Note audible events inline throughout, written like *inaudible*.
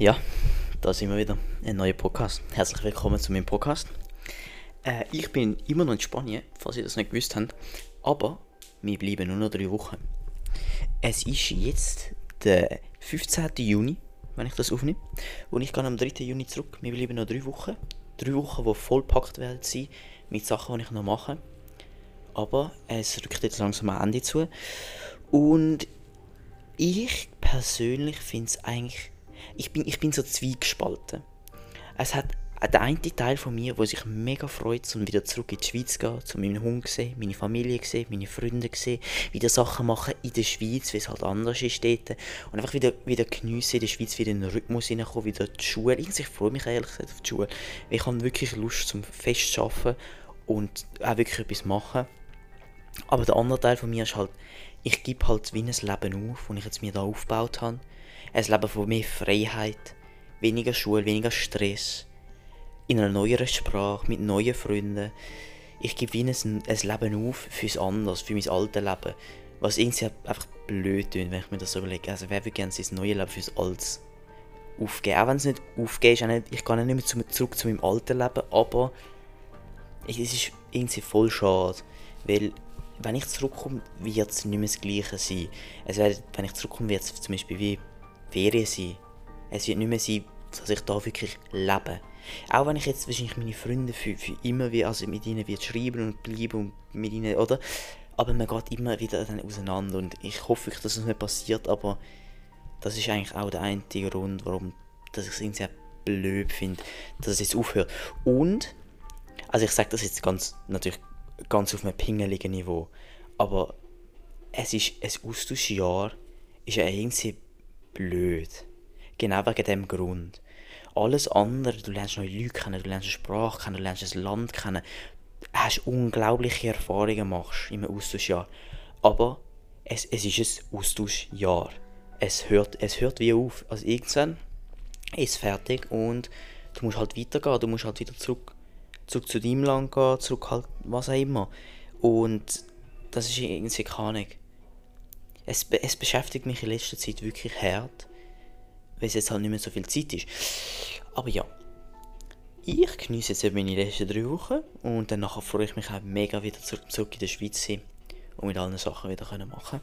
Ja, da sind wir wieder. Ein neuer Podcast. Herzlich willkommen zu meinem Podcast. Äh, ich bin immer noch in Spanien, falls ihr das nicht gewusst habt. Aber wir bleiben nur noch drei Wochen. Es ist jetzt der 15. Juni, wenn ich das aufnehme. Und ich gehe am 3. Juni zurück. Wir bleiben noch drei Wochen. Drei Wochen, die vollpackt werden sein mit Sachen, die ich noch mache. Aber es rückt jetzt langsam am Ende zu. Und ich persönlich finde es eigentlich ich bin, ich bin so zwiegespalten. Es hat der eine Teil von mir, der sich mega freut, um wieder zurück in die Schweiz zu gehen, zu meinem Hund zu sehen, meine Familie zu sehen, meine Freunde zu sehen, wieder Sachen machen in der Schweiz, wie es halt anders ist dort. Und einfach wieder, wieder geniessen, in der Schweiz wieder in den Rhythmus hineinkommen, wieder die Schule. Ich freue mich ehrlich gesagt auf die Schule. Ich habe wirklich Lust zum Fest zu arbeiten und auch wirklich etwas machen. Aber der andere Teil von mir ist halt, ich gebe halt wie ein Leben auf, das ich jetzt mir da aufgebaut habe ein Leben von mehr Freiheit, weniger Schule, weniger Stress, in einer neueren Sprache, mit neuen Freunden. Ich gebe wie ein, ein Leben auf fürs Anders, für mein altes Leben. Was irgendwie einfach blöd tut, wenn ich mir das so überlege. Also wer würde gerne sein neues Leben fürs Altes aufgeben? Auch wenn es nicht aufgeht, ist ich gehe nicht mehr zurück zu meinem alten Leben, aber es ist irgendwie voll schade, weil wenn ich zurückkomme, wird es nicht mehr das Gleiche sein. Wird, wenn ich zurückkomme, wird es zum Beispiel wie Ferien sein. Es wird nicht mehr sein, dass ich da wirklich lebe. Auch wenn ich jetzt wahrscheinlich meine Freunde für, für immer wie, also mit ihnen wird schreiben und bleiben und mit ihnen, oder? Aber man geht immer wieder dann auseinander und ich hoffe wirklich, dass es das nicht passiert, aber das ist eigentlich auch der einzige Grund, warum dass ich es irgendwie blöd finde, dass es jetzt aufhört. Und, also ich sage das jetzt ganz, natürlich ganz auf einem pingeligen Niveau, aber es ist ein Austauschjahr, ist ja irgendwie blöd. Genau wegen dem Grund. Alles andere, du lernst neue Leute kennen, du lernst eine Sprache kennen, du lernst ein Land kennen, du hast unglaubliche Erfahrungen machst im Austauschjahr. Aber es, es ist ein Austauschjahr. Es hört, es hört wie auf. Also irgendwann ist es fertig und du musst halt weitergehen, du musst halt wieder zurück, zurück zu deinem Land gehen, zurück halt was auch immer. Und das ist irgendwie keine es, es beschäftigt mich in letzter Zeit wirklich hart, weil es jetzt halt nicht mehr so viel Zeit ist. Aber ja, ich genieße jetzt meine letzten drei Wochen und dann freue ich mich auch mega wieder zurück, in der Schweiz sein und mit allen Sachen wieder können machen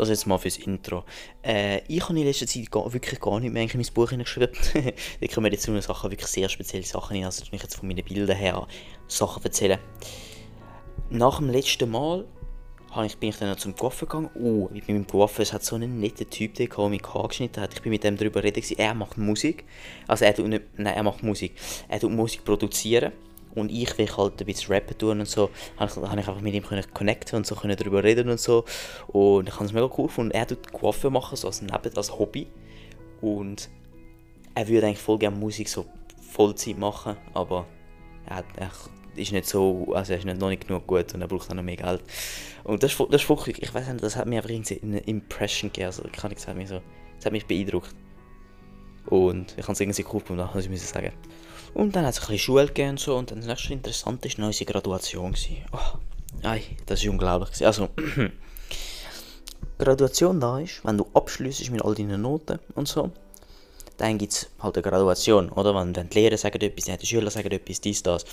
das jetzt mal fürs Intro. Äh, ich habe in letzter Zeit gar, wirklich gar nicht mehr in mein Buch hineingeschrieben. *laughs* da kommen jetzt einer Sachen wirklich sehr spezielle Sachen hin. Also, ich jetzt von meinen Bildern her Sachen erzählen. Nach dem letzten Mal ich, bin ich dann zum Coiffeur gegangen. Oh, bei meinem Coiffeur, es hat so einen netten Typ, der mich Haar geschnitten hat. Ich bin mit dem darüber reden, er macht Musik. Also er tut nicht, nein, er macht Musik. Er tut Musik produzieren. Und ich will halt ein bisschen rappen tun und so. Habe ich, habe ich einfach mit ihm connecten und so können darüber reden und so. Und ich habe es mega cool gefunden. Er tut Coiffeur machen, so als Neben, als Hobby. Und er würde eigentlich voll gerne Musik so Vollzeit machen, aber er hat, er ist nicht so, also er ist noch nicht genug gut und er braucht auch noch mehr Geld. Und das, das ist wirklich, ich weiß nicht, das hat mir einfach irgendwie eine Impression gegeben, also kann ich sagen, so, das hat mich beeindruckt. Und ich habe es irgendwie cool gefunden, muss ich sagen. Und dann hat es ein bisschen Schule gegeben und so und dann das nächste Interessante war unsere Graduation. Oh, ei, das war unglaublich. Also, *clears throat* Graduation da ist, wenn du abschließt mit all deinen Noten und so, dann gibt es halt eine Graduation, oder? Wenn, wenn die Lehrer sagen etwas, die Schüler sagen etwas, dies, das.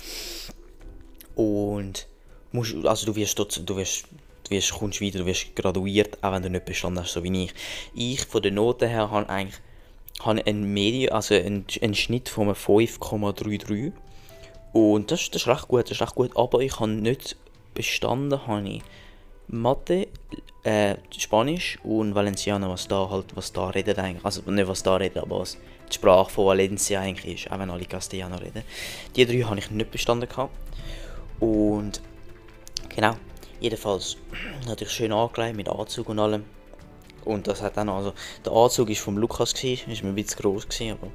Und musst, also du wirst dort, du wirst, du wirst, kommst weiter, du wirst graduiert, auch wenn du nicht bestanden hast, so wie ich. Ich, von den Noten her, habe eigentlich habe einen, Medien, also einen, einen Schnitt von 5,33 und das, das ist recht gut, das ist recht gut, aber ich habe nicht bestanden, habe ich Mathe, äh, Spanisch und Valenciano, was da halt, was da redet eigentlich, also nicht was da redet, aber was die Sprache von Valencia eigentlich ist, auch wenn alle Castellano reden. Die drei habe ich nicht bestanden gehabt. Und genau, jedenfalls natürlich schön angelegt mit Anzug und allem. Und das hat dann also, der Anzug ist vom Lukas gewesen, ist mir ein bisschen groß gewesen, aber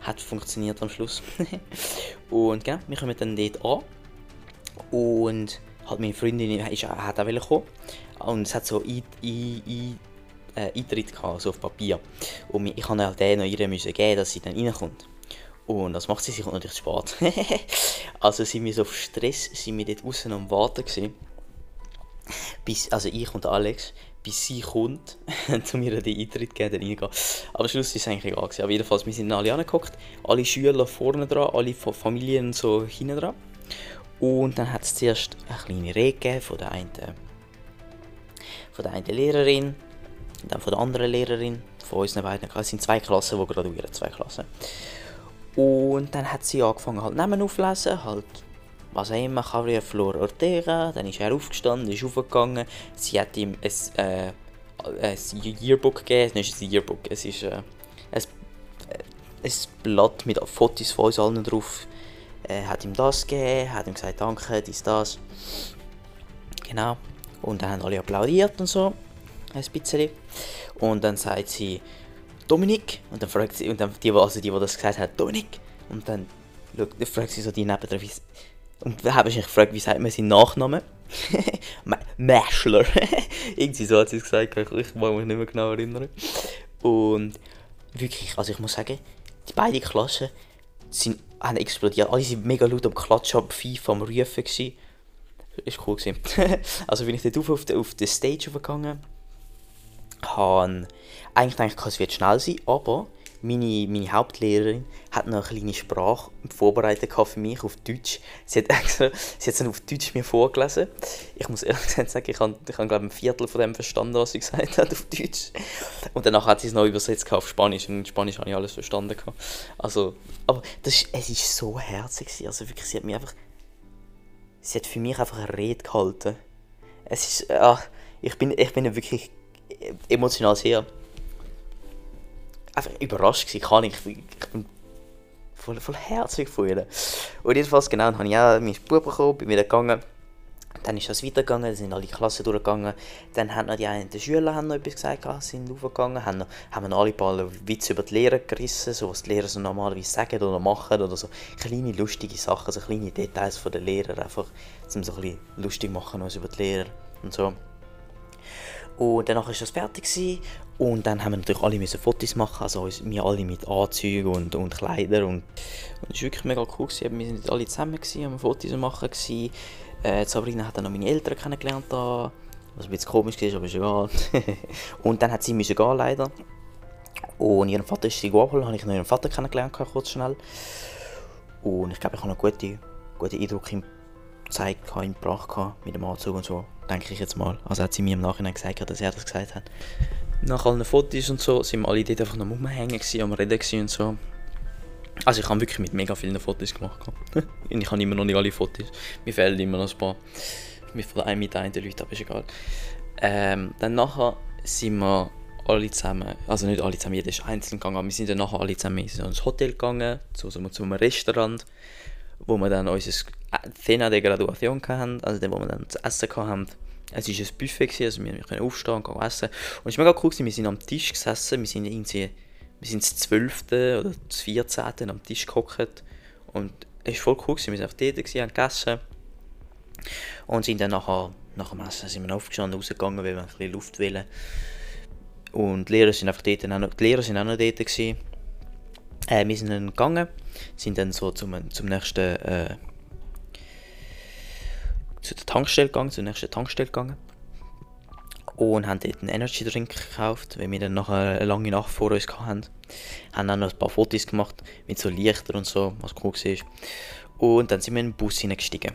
hat funktioniert am Schluss. *laughs* und genau, wir kommen dann dort an und halt meine Freundin ist, hat auch kommen und es hat so ein, ein, ein, äh, Eintritt gehabt, so auf Papier und ich habe halt den noch ihr geben, dass sie dann reinkommt. Und was macht sie? Sie kommt natürlich spät. *laughs* also sind wir so auf Stress, sind wir dort außen am Warten gewesen. Bis, also ich und Alex, bis sie kommt, *laughs* zu mir den Eintritt geben, dann reingehen. Aber am Schluss war es eigentlich egal. Gewesen. Aber jedenfalls, wir sind alle angeguckt, alle Schüler vorne dran, alle Familien so hinten dran. Und dann hat es zuerst eine kleine Rede von der einen, von der einen Lehrerin, dann von der anderen Lehrerin, von unseren beiden. Es sind zwei Klassen, die graduieren, zwei Klassen. Und dann hat sie angefangen halt Namen aufzulesen, halt was auch immer, Javier Flor Ortega, dann ist er aufgestanden, ist aufgegangen, sie hat ihm ein, äh, ein Yearbook gegeben, es ist ein Yearbook, es ist äh, ein, ein Blatt mit Fotos von uns allen drauf, äh, hat ihm das gegeben, hat ihm gesagt, danke, dies, das. Genau. Und dann haben alle applaudiert und so, ein bisschen. Und dann sagt sie, Dominik, und dann fragt sie, und dann die, also die, die das gesagt hat, Dominik, und dann fragt sie so die nebendran, wie und dann habe ich mich gefragt, wie sagt man seinen Nachnamen? *laughs* Maschler. *laughs* Irgendwie so hat sie es gesagt, ich, ich mag mich nicht mehr genau erinnern. Und wirklich, also ich muss sagen, die beiden Klassen sind, haben explodiert. Alle waren mega laut am Klatschen, am FIFA, am Rufen. Gewesen. War cool. *laughs* also bin ich dort auf, auf, auf die Stage gegangen, habe eigentlich gedacht, es wird schnell sein, aber meine, meine Hauptlehrerin hat noch eine kleine Sprache vorbereitet für mich auf Deutsch. Sie hat, extra, *laughs* sie hat es dann auf Deutsch mir vorgelesen. Ich muss ehrlich *laughs* gesagt sagen, ich habe, ich habe glaube ein Viertel von dem verstanden, was sie *laughs* gesagt hat auf Deutsch. Und danach hat sie es noch übersetzt auf Spanisch und in Spanisch habe ich alles verstanden. Also, aber das ist, es ist so herzig. Also wirklich, sie hat mir einfach, sie hat für mich einfach eine Rede gehalten. Es ist, ach, ich bin, ich bin wirklich emotional sehr einfach überrascht gewesen. Kann ich, ich bin voll, voll herzlich von ihr. Und jedenfalls, genau, dann habe ich auch mein Buch bekommen, bin wieder gegangen. Dann ist das weitergegangen, dann sind alle Klassen durchgegangen. Dann haben noch die einen der Schüler haben noch etwas gesagt, sind aufgegangen, haben, haben alle paar Witze über die Lehrer gerissen, so was die Lehrer so normalerweise sagen oder machen oder so kleine lustige Sachen, so kleine Details von den Lehrern, einfach zum so ein bisschen lustig machen über die Lehrer und so. Und danach war das fertig gewesen. und dann haben wir natürlich alle müssen Fotos machen, also wir alle mit Anzügen und, und Kleidern und, und das war wirklich mega cool gewesen. Wir sind alle zusammen gewesen, haben Fotos machen gewesen. Äh, Sabrina hat dann noch meine Eltern kennengelernt da, was ein bisschen komisch war, aber ist egal. *laughs* und dann hat sie müssen gehen leider. Und ihren Vater ist sie abholen, habe ich noch ihren Vater kennengelernt kurz schnell. Und ich glaube, ich habe einen guten, guten Eindruck gezeigt, ihm gebracht mit dem Anzug und so denke ich jetzt mal. Also hat sie mir im Nachhinein gesagt, dass er das gesagt hat. Nach allen Fotos und so sind wir alle dort einfach noch rumhängen, am Reden und so. Also ich habe wirklich mit mega vielen Fotos gemacht. *laughs* und ich habe immer noch nicht alle Fotos. Mir fehlen immer noch ein paar. Mit von einem mit einen Leuten, aber ist egal. Ähm, dann nachher sind wir alle zusammen, also nicht alle zusammen, jeder ist einzeln gegangen, aber wir sind dann nachher alle zusammen ins Hotel gegangen, zu, zu einem Restaurant, wo wir dann unser Cena de Graduation hatten, also dem, wo wir dann zu essen hatten. Es war ein Buffet, also wir konnten aufstehen und essen. Und es war mega cool, gewesen. wir sind am Tisch gesessen, wir sind irgendwie, wir sind das 12. oder das 14. am Tisch gehockt. Und es war voll cool, wir waren einfach dort, gewesen, haben gegessen. Und sind dann nachher, nach dem Essen sind wir aufgestanden, rausgegangen, weil wir ein bisschen Luft wollen. Und die Lehrer sind einfach dort, die Lehrer sind auch noch dort. Gewesen. Äh, wir sind dann gegangen, sind dann so zum, zum nächsten... Äh, zu der Tankstelle gegangen, zur nächsten Tankstelle gegangen und haben dort einen Energy Drink gekauft, weil wir dann noch eine lange Nacht vor uns hatten. Haben dann noch ein paar Fotos gemacht mit so Lichtern und so, was cool war. Und dann sind wir in den Bus hineingestiegen.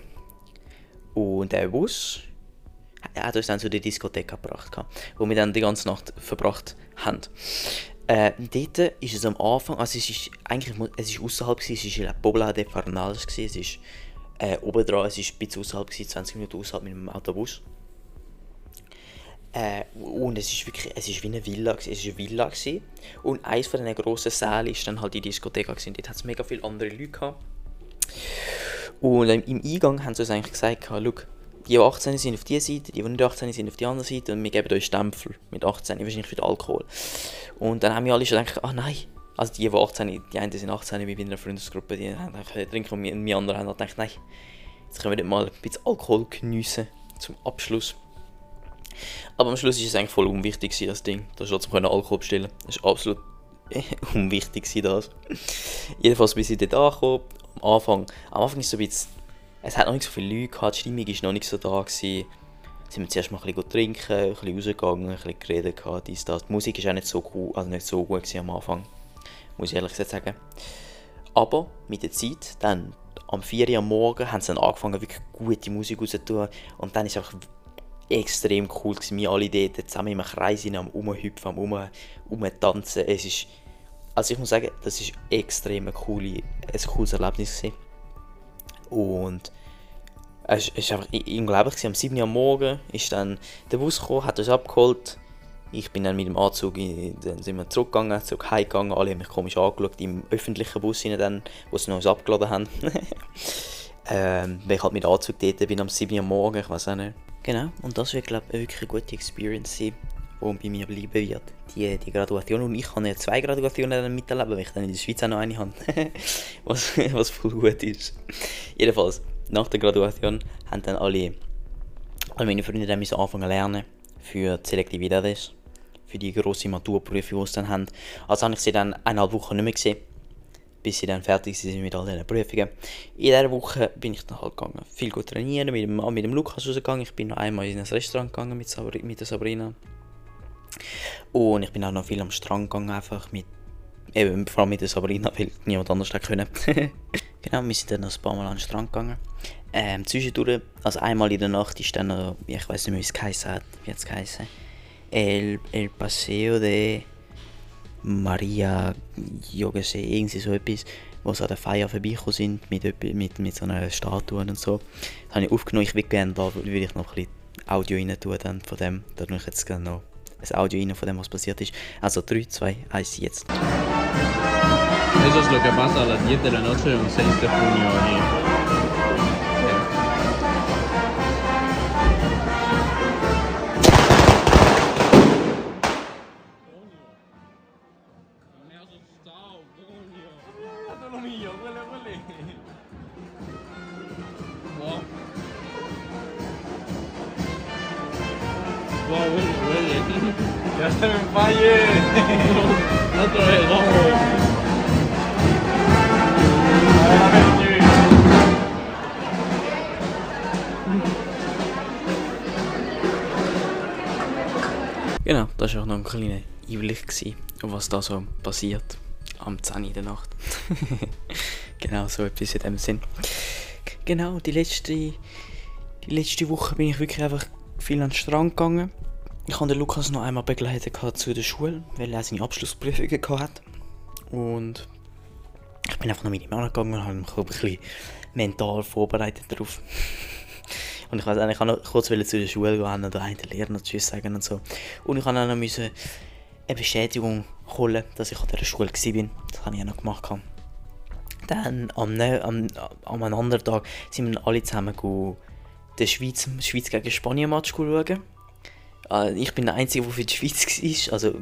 Und der Bus hat uns dann zu der Diskothek gebracht, wo wir dann die ganze Nacht verbracht haben. Äh, dort ist es am Anfang, also es ist eigentlich, es ist außerhalb es ist La Pobla de Farnals, es ist äh, oben dran, es war ein bisschen außerhalb, 20 Minuten außerhalb mit dem Autobus. Äh, und es ist wirklich, es ist wie eine Villa, es ist eine Villa gewesen. Und eins von diesen grossen Sälen ist dann halt die Diskothek gewesen. Dort hat es mega viele andere Leute gehabt. Und im Eingang haben sie uns eigentlich gesagt, schau, die, die 18 sind auf dieser Seite, die, die nicht 18 sind auf die andere Seite und wir geben euch Stempel mit 18, wahrscheinlich für den Alkohol. Und dann haben wir alle schon gedacht, ah nein, also die, die 18, die einen sind 18, wie bei einer Freundesgruppe, die haben trinken und wir anderen haben gedacht, nein, jetzt können wir nicht mal ein bisschen Alkohol geniessen zum Abschluss. Aber am Schluss ist es eigentlich voll unwichtig das Ding. Da trotzdem können Alkohol bestellen. Das ist absolut *laughs* unwichtig das. Jedenfalls bis ich dort angekommen. Am Anfang, am Anfang ist es so ein bisschen, es hat noch nicht so viele Leute gehabt, die Stimmung war noch nicht so da gewesen. sind wir zuerst mal ein bisschen trinken, ein bisschen rausgegangen, ein bisschen geredet, gehabt, dies, das. Die Musik ist auch nicht so cool, also nicht so gut am Anfang, muss ich ehrlich gesagt sagen. Aber mit der Zeit, dann am 4 Uhr am Morgen, haben sie dann angefangen, wirklich gute Musik rauszutun. Und dann ist es auch extrem cool gewesen, wir alle dort zusammen im Kreis am Umhüpfen, am um, Umtanzen. Es ist, also ich muss sagen, das ist extrem ein, coole, ein cooles Erlebnis gewesen. Und es war einfach unglaublich. Am 7 Uhr am Morgen ist dann der Bus gekommen, hat uns abgeholt. Ich bin dann mit dem Anzug, dann sind wir zurückgegangen, zurück heimgegangen. Alle haben mich komisch angeschaut im öffentlichen Bus, dann, wo sie uns abgeladen haben. *laughs* ähm, weil ich halt mit dem Anzug dort bin am 7 Uhr am Morgen, ich weiß auch nicht. Genau, und das wird, glaube ich, wirklich eine gute Experience sein, die bei mir bleiben wird. Die, die Graduation. Und ich kann ja zwei Graduationen miterleben, weil ich dann in der Schweiz auch noch eine habe. *laughs* was, was voll gut ist. Jedenfalls, nach der Graduation haben dann alle, alle meine Freunde dann anfangen lernen für die Selektivität, für die grosse Maturprüfung, die sie dann haben. Also habe ich sie dann eineinhalb Wochen nicht mehr gesehen, bis sie dann fertig sind mit all diesen Prüfungen. In dieser Woche bin ich dann halt gegangen, viel gut trainieren, mit dem, mit dem Lukas rausgegangen. Ich bin noch einmal in ein Restaurant gegangen mit, Sabri, mit der Sabrina. Und ich bin auch noch viel am Strand gegangen, einfach mit, eben vor allem mit der Sabrina, weil niemand anders hätte können. *laughs* Genau, wir sind dann noch ein paar Mal an den Strand gegangen. Ähm, zwischendurch, also einmal in der Nacht ist dann noch, ich weiß nicht mehr, wie es geheißen hat, wie hat es geheißen? El, El Paseo de Maria Jogese, irgendwie so etwas, wo sie an der Feier vorbeigekommen sind, mit, mit, mit so einer Statue und so. Das habe ich aufgenommen, ich würde gerne, da würde ich noch ein bisschen Audio rein tun dann von dem, da ich jetzt gerne noch ein Audio rein von dem, was passiert ist. Also 3, 2, 1, jetzt. Eso es lo que pasa a las 10 de la noche de un 6 de junio aquí. Wow. Ya se me falle. Otra vez, vamos. A ver. Genau, das war auch noch ein kleiner Einblick, gewesen, was da so passiert am 10 in der Nacht. *laughs* genau, so etwas in dem Sinn. Genau, die letzte, die letzte Woche bin ich wirklich einfach viel an den Strand gegangen. Ich habe den Lukas noch einmal begleitet zu der Schule, weil er seine Abschlussprüfungen gehabt hat. Und ich bin einfach noch mit ihm angegangen und habe mich ein bisschen mental vorbereitet darauf. *laughs* Und ich weiß auch, ich kann noch kurz wollte zu der Schule gehen und einen Lehrer Tschüss sagen und so. Und ich habe auch noch müssen eine Bestätigung holen, dass ich an dieser Schule war. Das habe ich auch noch gemacht. Dann am, am, am anderen Tag sind wir alle zusammen go den Schweiz, Schweiz gegen Spanien Match schauen. Äh, Ich bin der Einzige, der für die Schweiz war. Also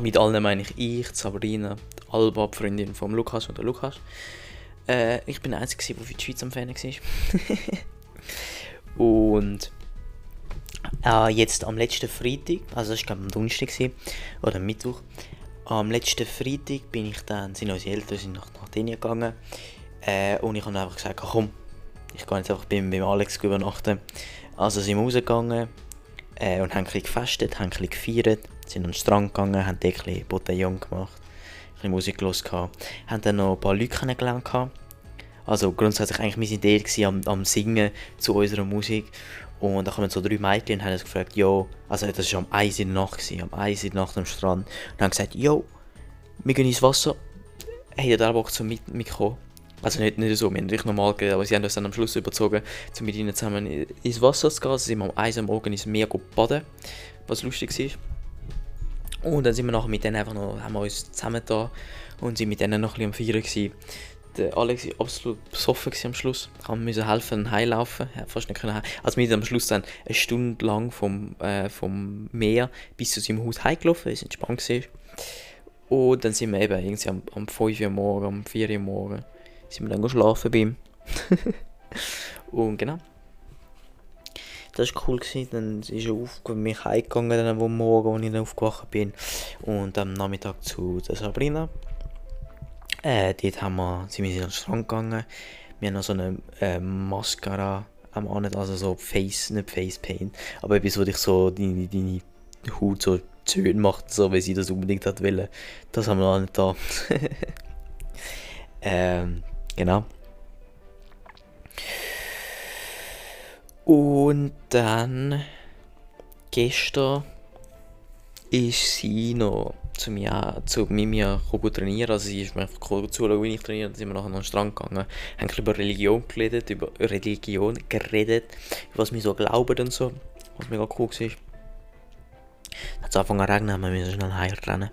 mit allen meine ich ich, Sabrina, Alba, die Freundin von Lukas und der Lukas. Äh, ich bin der Einzige, der für die Schweiz am Fan war. *laughs* und äh, jetzt am letzten Freitag, also das war am Donnerstag oder am Mittwoch, am letzten Freitag bin ich dann, sind unsere Eltern sind nach, Dänemark gegangen äh, und ich habe einfach gesagt, komm, ich gehe jetzt einfach beim, beim Alex übernachten. Also sind wir rausgegangen äh, und haben ein bisschen gefestet, haben ein gefeiert, sind an den Strand gegangen, haben dort ein bisschen gemacht, ein bisschen Musik gehört, haben dann noch ein paar Leute kennengelernt. Also grundsätzlich eigentlich sind dort gewesen, am, am Singen zu unserer Musik und da kamen so drei Mädchen und haben uns gefragt, jo, also das war am 1 in der Nacht, gewesen, am 1 in der Nacht am Strand und haben gesagt, jo, wir gehen ins Wasser, hey, ihr Bock zum mit mitkommen? Also nicht, nicht so, wir haben natürlich normal gegeben, aber sie haben uns dann am Schluss überzogen, um mit ihnen zusammen ins Wasser zu gehen. Also sind wir am 1 am Morgen ins Meer baden, was lustig war. Und dann sind wir nachher mit denen einfach noch, haben wir uns zusammen da und sind mit denen noch ein bisschen am Feiern gewesen. Der Alex war absolut besoffen am Schluss. Haben müssen helfen, heimlaufen. Er fast nicht können Also wir sind am Schluss dann eine Stunde lang vom, äh, vom Meer bis zu seinem Haus heimgelaufen, es entspannt war. Und dann sind wir eben irgendwie am, am 5 Uhr morgen, am 4 Uhr morgen, sind wir dann schlafen bei ihm. *laughs* und genau. Das war cool. Gewesen. Dann ist er auf, mich heimgegangen, dann am Morgen, als ich dann aufgewacht bin. Und am Nachmittag zu der Sabrina. Äh, dort haben wir, sind wir an den Strand gegangen. Wir haben noch so eine äh, Mascara am Ahnen, also so Face, nicht Face Paint, aber etwas, wo dich so deine, deine Haut so schön macht, so wie sie das unbedingt hat wollen. Das haben wir noch nicht da. *laughs* ähm, genau. Und dann gestern ist sie noch zu mir, zu mir trainieren. Also sie ist mir einfach zuschauen, wie ich trainiere. Dann sind wir nachher noch an den Strand gegangen. Haben über Religion geredet, über Religion geredet, was wir so glauben und so. Was mega cool war. Hat es angefangen zu regnen, wir müssen schnell heimrennen.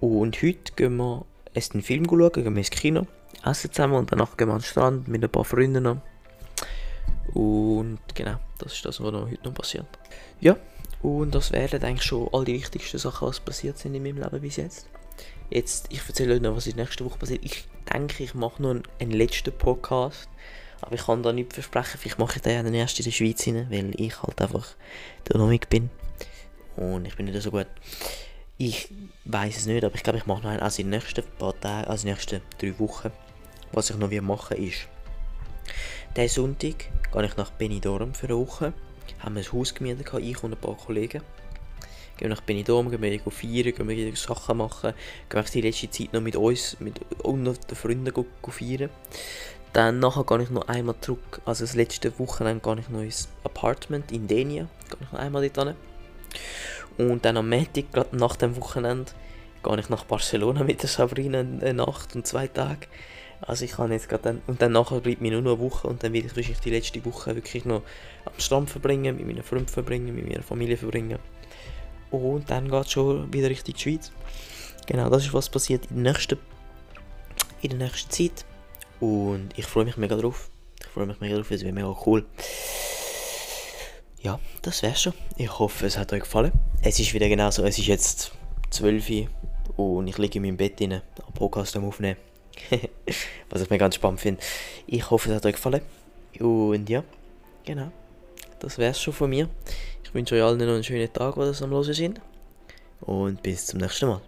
Und heute gehen wir erst einen Film schauen, gehen wir ins Kino, essen zusammen und danach gehen wir an den Strand mit ein paar Freunden noch. Und genau, das ist das, was noch heute noch passiert. Ja, und das wären eigentlich schon all die wichtigsten Sachen, was passiert sind in meinem Leben bis jetzt. Jetzt, ich erzähle euch noch, was in der nächsten Woche passiert. Ich denke, ich mache noch einen, einen letzten Podcast. Aber ich kann da nicht versprechen, vielleicht mache ich den erst in der Schweiz rein, weil ich halt einfach der Nomik bin. Und ich bin nicht so gut. Ich weiß es nicht, aber ich glaube, ich mache noch einen, also in den nächsten paar Tagen, also in den nächsten drei Wochen. Was ich noch machen ist, diesen Sonntag gehe ich nach Benidorm für eine Woche haben wir ein Haus gemietet, ich und ein paar Kollegen. Gehen wir nach Benidorm, gehen wir feiern, gehen wir Sachen machen, gehen wir die letzte Zeit noch mit uns mit, und den Freunden go, go feiern. Dann nachher gehe ich noch einmal zurück, also das letzte Wochenende gehe ich noch ins Apartment in Denia, gehe ich noch einmal dort hin. Und dann am Montag, gerade nach dem Wochenende, gehe ich nach Barcelona *laughs* mit der Sabrina eine Nacht und zwei Tage. Also ich kann jetzt gerade dann, und dann nachher bleibt mir nur noch eine Woche und dann werde ich wahrscheinlich die letzte Woche wirklich noch am Strand verbringen, mit meinen Freunden verbringen, mit meiner Familie verbringen. Und dann geht es schon wieder Richtung Schweiz. Genau, das ist was passiert in der nächsten, in der nächsten Zeit. Und ich freue mich mega drauf. Ich freue mich mega drauf, es wird mega cool. Ja, das wär's schon. Ich hoffe, es hat euch gefallen. Es ist wieder genauso, es ist jetzt 12 Uhr und ich liege in meinem Bett rein, einen Podcast am Aufnehmen. *laughs* Was ich mir ganz spannend finde. Ich hoffe, es hat euch gefallen. Und ja, genau. Das wär's schon von mir. Ich wünsche euch allen noch einen schönen Tag, wo ihr am Hören sind. Und bis zum nächsten Mal.